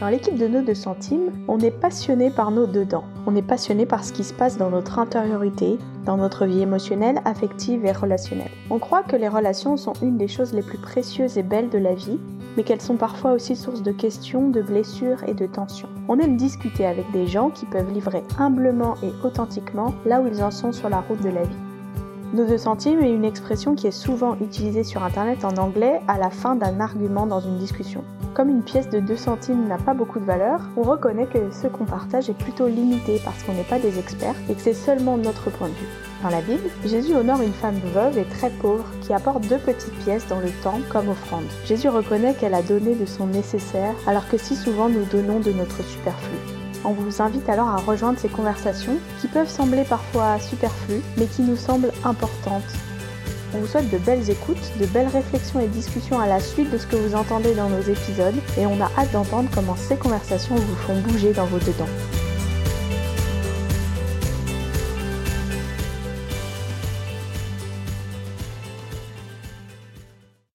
Dans l'équipe de nos deux centimes, on est passionné par nos dedans. On est passionné par ce qui se passe dans notre intériorité, dans notre vie émotionnelle, affective et relationnelle. On croit que les relations sont une des choses les plus précieuses et belles de la vie, mais qu'elles sont parfois aussi source de questions, de blessures et de tensions. On aime discuter avec des gens qui peuvent livrer humblement et authentiquement là où ils en sont sur la route de la vie. Nos deux centimes est une expression qui est souvent utilisée sur Internet en anglais à la fin d'un argument dans une discussion. Comme une pièce de 2 centimes n'a pas beaucoup de valeur, on reconnaît que ce qu'on partage est plutôt limité parce qu'on n'est pas des experts et que c'est seulement notre point de vue. Dans la Bible, Jésus honore une femme veuve et très pauvre qui apporte deux petites pièces dans le temple comme offrande. Jésus reconnaît qu'elle a donné de son nécessaire alors que si souvent nous donnons de notre superflu. On vous invite alors à rejoindre ces conversations qui peuvent sembler parfois superflues mais qui nous semblent importantes on vous souhaite de belles écoutes, de belles réflexions et discussions à la suite de ce que vous entendez dans nos épisodes et on a hâte d'entendre comment ces conversations vous font bouger dans vos dedans.